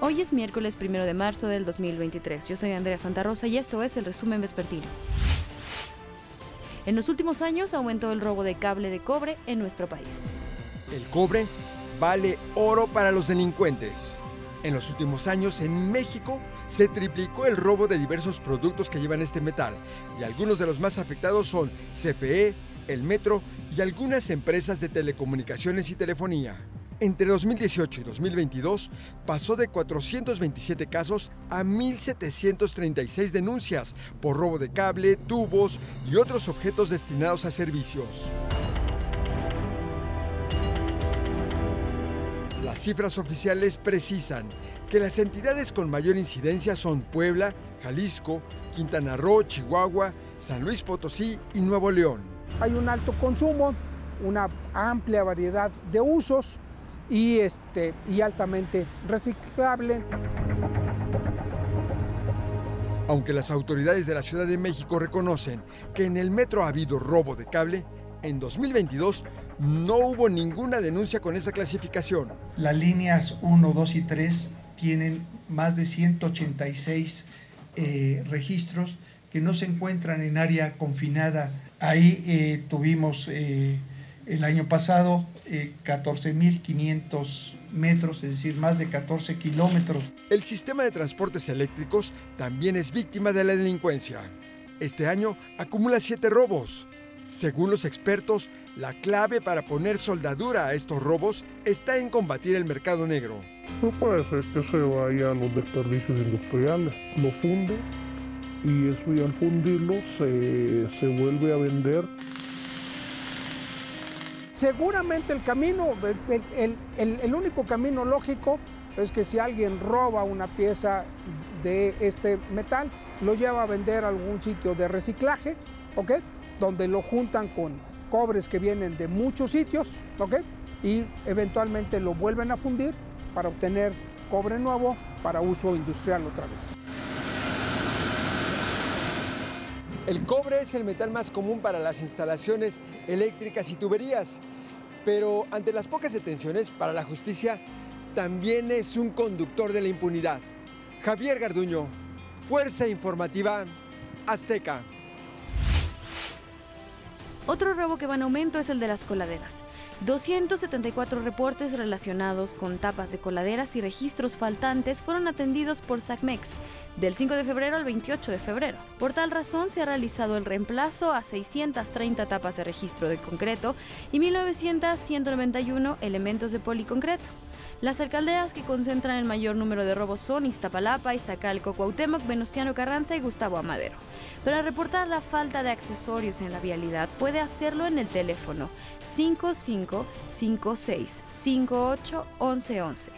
Hoy es miércoles primero de marzo del 2023. Yo soy Andrea Santa Rosa y esto es el resumen vespertino. En los últimos años aumentó el robo de cable de cobre en nuestro país. El cobre vale oro para los delincuentes. En los últimos años en México se triplicó el robo de diversos productos que llevan este metal y algunos de los más afectados son CFE, el Metro y algunas empresas de telecomunicaciones y telefonía. Entre 2018 y 2022 pasó de 427 casos a 1.736 denuncias por robo de cable, tubos y otros objetos destinados a servicios. Las cifras oficiales precisan que las entidades con mayor incidencia son Puebla, Jalisco, Quintana Roo, Chihuahua, San Luis Potosí y Nuevo León. Hay un alto consumo, una amplia variedad de usos y, este, y altamente reciclable. Aunque las autoridades de la Ciudad de México reconocen que en el metro ha habido robo de cable, en 2022 no hubo ninguna denuncia con esa clasificación. Las líneas 1, 2 y 3 tienen más de 186 eh, registros que no se encuentran en área confinada. Ahí eh, tuvimos eh, el año pasado 14.500 metros, es decir, más de 14 kilómetros. El sistema de transportes eléctricos también es víctima de la delincuencia. Este año acumula siete robos. Según los expertos, la clave para poner soldadura a estos robos está en combatir el mercado negro. No puede ser que se vayan los desperdicios industriales, lo funden y eso y al fundirlo se, se vuelve a vender. Seguramente el camino, el, único camino lógico es que si alguien roba una pieza de este metal, lo lleva a vender a algún sitio de reciclaje, ¿ok? Donde lo juntan con cobres que vienen de muchos sitios, ¿ok? Y eventualmente lo vuelven a fundir para obtener cobre nuevo para uso industrial otra vez. El cobre es el metal más común para las instalaciones eléctricas y tuberías, pero ante las pocas detenciones para la justicia, también es un conductor de la impunidad. Javier Garduño, Fuerza Informativa Azteca. Otro robo que va en aumento es el de las coladeras. 274 reportes relacionados con tapas de coladeras y registros faltantes fueron atendidos por SACMEX del 5 de febrero al 28 de febrero. Por tal razón se ha realizado el reemplazo a 630 tapas de registro de concreto y 1991 elementos de policoncreto. Las alcaldeas que concentran el mayor número de robos son Iztapalapa, Iztacalco, Cuauhtémoc, Venustiano Carranza y Gustavo Amadero. Para reportar la falta de accesorios en la vialidad puede hacerlo en el teléfono 5556581111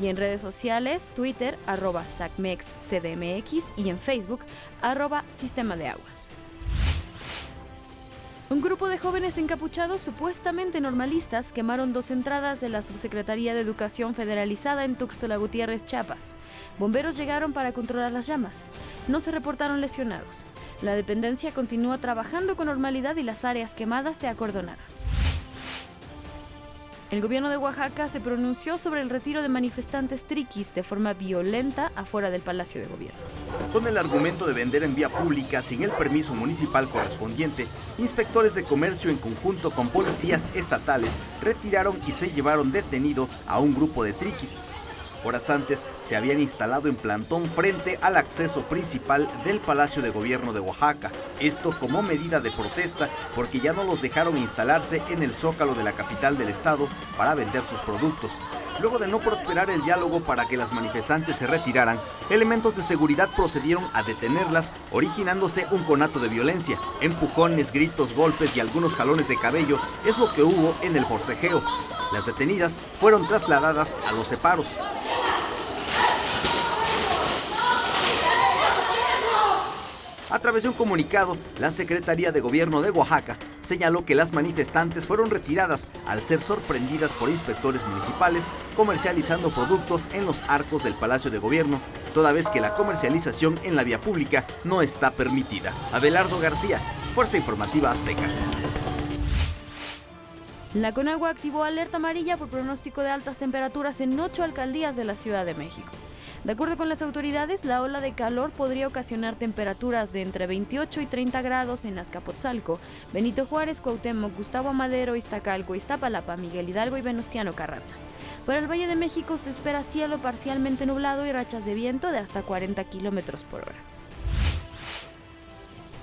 y en redes sociales Twitter arroba SACMEXCDMX y en Facebook arroba Sistema de Aguas. Un grupo de jóvenes encapuchados supuestamente normalistas quemaron dos entradas de la Subsecretaría de Educación Federalizada en Tuxtla Gutiérrez, Chiapas. Bomberos llegaron para controlar las llamas. No se reportaron lesionados. La dependencia continúa trabajando con normalidad y las áreas quemadas se acordonaron. El gobierno de Oaxaca se pronunció sobre el retiro de manifestantes triquis de forma violenta afuera del Palacio de Gobierno. Con el argumento de vender en vía pública sin el permiso municipal correspondiente, inspectores de comercio en conjunto con policías estatales retiraron y se llevaron detenido a un grupo de triquis. Horas antes se habían instalado en plantón frente al acceso principal del Palacio de Gobierno de Oaxaca. Esto como medida de protesta porque ya no los dejaron instalarse en el zócalo de la capital del estado para vender sus productos. Luego de no prosperar el diálogo para que las manifestantes se retiraran, elementos de seguridad procedieron a detenerlas, originándose un conato de violencia. Empujones, gritos, golpes y algunos jalones de cabello es lo que hubo en el forcejeo. Las detenidas fueron trasladadas a los separos. A través de un comunicado, la Secretaría de Gobierno de Oaxaca señaló que las manifestantes fueron retiradas al ser sorprendidas por inspectores municipales comercializando productos en los arcos del Palacio de Gobierno, toda vez que la comercialización en la vía pública no está permitida. Abelardo García, Fuerza Informativa Azteca. La Conagua activó alerta amarilla por pronóstico de altas temperaturas en ocho alcaldías de la Ciudad de México. De acuerdo con las autoridades, la ola de calor podría ocasionar temperaturas de entre 28 y 30 grados en Azcapotzalco, Benito Juárez, Cuauhtémoc, Gustavo Amadero, Iztacalco, Iztapalapa, Miguel Hidalgo y Venustiano Carranza. Para el Valle de México se espera cielo parcialmente nublado y rachas de viento de hasta 40 kilómetros por hora.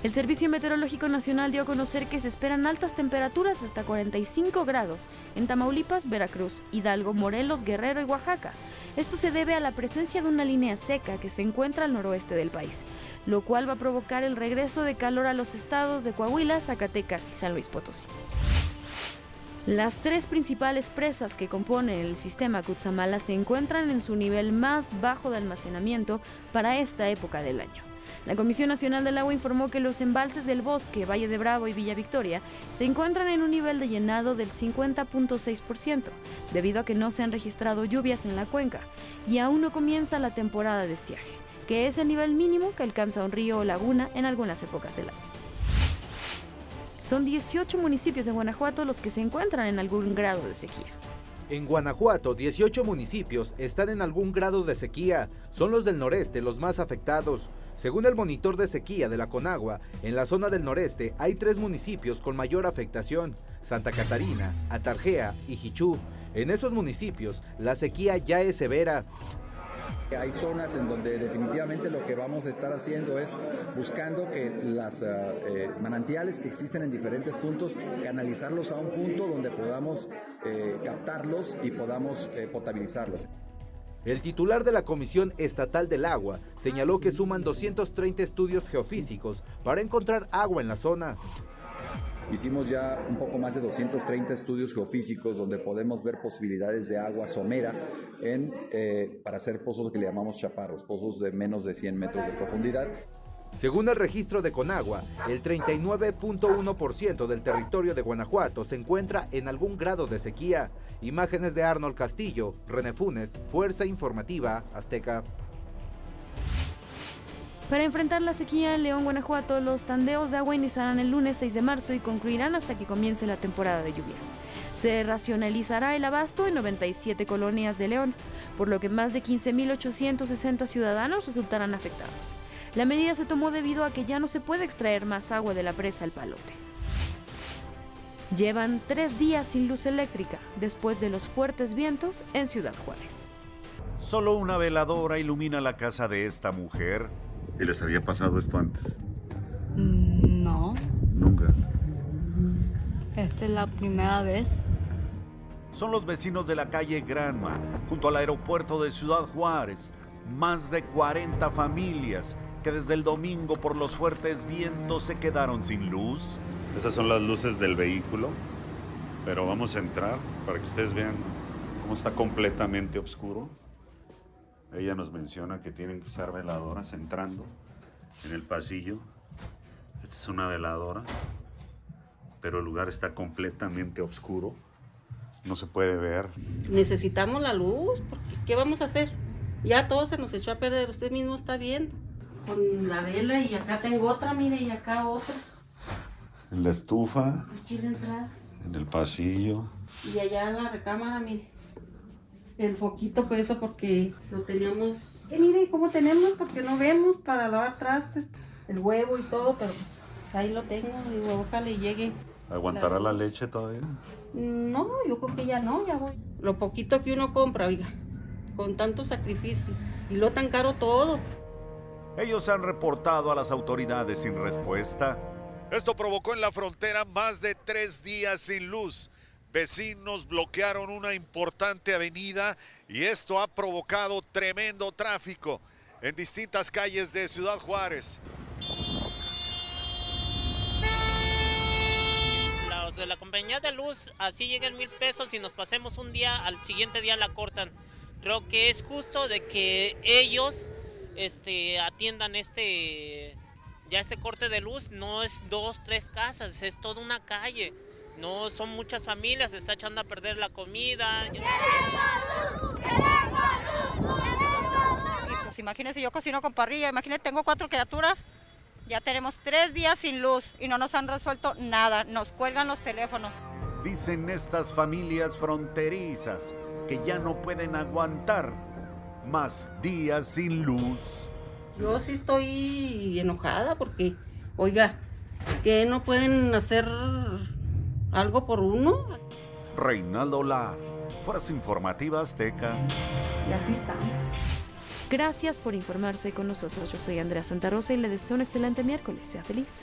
El Servicio Meteorológico Nacional dio a conocer que se esperan altas temperaturas de hasta 45 grados en Tamaulipas, Veracruz, Hidalgo, Morelos, Guerrero y Oaxaca. Esto se debe a la presencia de una línea seca que se encuentra al noroeste del país, lo cual va a provocar el regreso de calor a los estados de Coahuila, Zacatecas y San Luis Potosí. Las tres principales presas que componen el sistema Cutzamala se encuentran en su nivel más bajo de almacenamiento para esta época del año. La Comisión Nacional del Agua informó que los embalses del Bosque, Valle de Bravo y Villa Victoria se encuentran en un nivel de llenado del 50.6%, debido a que no se han registrado lluvias en la cuenca y aún no comienza la temporada de estiaje, que es el nivel mínimo que alcanza un río o laguna en algunas épocas del año. Son 18 municipios de Guanajuato los que se encuentran en algún grado de sequía. En Guanajuato, 18 municipios están en algún grado de sequía. Son los del noreste los más afectados. Según el monitor de sequía de la Conagua, en la zona del noreste hay tres municipios con mayor afectación, Santa Catarina, Atarjea y Jichú. En esos municipios, la sequía ya es severa. Hay zonas en donde definitivamente lo que vamos a estar haciendo es buscando que las uh, manantiales que existen en diferentes puntos, canalizarlos a un punto donde podamos eh, captarlos y podamos eh, potabilizarlos. El titular de la Comisión Estatal del Agua señaló que suman 230 estudios geofísicos para encontrar agua en la zona. Hicimos ya un poco más de 230 estudios geofísicos donde podemos ver posibilidades de agua somera eh, para hacer pozos que le llamamos chaparros, pozos de menos de 100 metros de profundidad. Según el registro de Conagua, el 39.1% del territorio de Guanajuato se encuentra en algún grado de sequía. Imágenes de Arnold Castillo, René Funes, Fuerza Informativa Azteca. Para enfrentar la sequía en León, Guanajuato, los tandeos de agua iniciarán el lunes 6 de marzo y concluirán hasta que comience la temporada de lluvias. Se racionalizará el abasto en 97 colonias de León, por lo que más de 15.860 ciudadanos resultarán afectados. La medida se tomó debido a que ya no se puede extraer más agua de la presa El Palote. Llevan tres días sin luz eléctrica después de los fuertes vientos en Ciudad Juárez. Solo una veladora ilumina la casa de esta mujer. ¿Y les había pasado esto antes? No. Nunca. Esta es la primera vez. Son los vecinos de la calle Granma, junto al aeropuerto de Ciudad Juárez. Más de 40 familias que desde el domingo por los fuertes vientos se quedaron sin luz. Esas son las luces del vehículo, pero vamos a entrar para que ustedes vean cómo está completamente oscuro. Ella nos menciona que tienen que usar veladoras entrando en el pasillo. Esta es una veladora, pero el lugar está completamente oscuro. No se puede ver. Necesitamos la luz, porque ¿qué vamos a hacer? Ya todo se nos echó a perder, usted mismo está viendo. Con la vela y acá tengo otra, mire, y acá otra. En la estufa. Aquí la entrada. En el pasillo. Y allá en la recámara, mire. El foquito, por eso, porque lo teníamos. Eh, mire cómo tenemos, porque no vemos para lavar trastes, el huevo y todo, pero pues ahí lo tengo. Digo, ojalá y llegue. ¿Aguantará la, la leche todavía? No, yo creo que ya no, ya voy. Lo poquito que uno compra, oiga, con tanto sacrificio. Y lo tan caro todo. Ellos han reportado a las autoridades sin respuesta. Esto provocó en la frontera más de tres días sin luz. Vecinos bloquearon una importante avenida y esto ha provocado tremendo tráfico en distintas calles de Ciudad Juárez. Los de la compañía de luz así llegan mil pesos y nos pasemos un día, al siguiente día la cortan. Creo que es justo de que ellos este, atiendan este ya este corte de luz no es dos, tres casas, es toda una calle. No son muchas familias, se está echando a perder la comida. Y pues imagínense, yo cocino con parrilla, imagínense, tengo cuatro criaturas, ya tenemos tres días sin luz y no nos han resuelto nada, nos cuelgan los teléfonos. Dicen estas familias fronterizas que ya no pueden aguantar más días sin luz. Yo sí estoy enojada porque, oiga, que no pueden hacer algo por uno. Reinaldo Lar, Fuerza Informativa Azteca. Y así está. Gracias por informarse con nosotros. Yo soy Andrea Santa Rosa y le deseo un excelente miércoles. Sea feliz.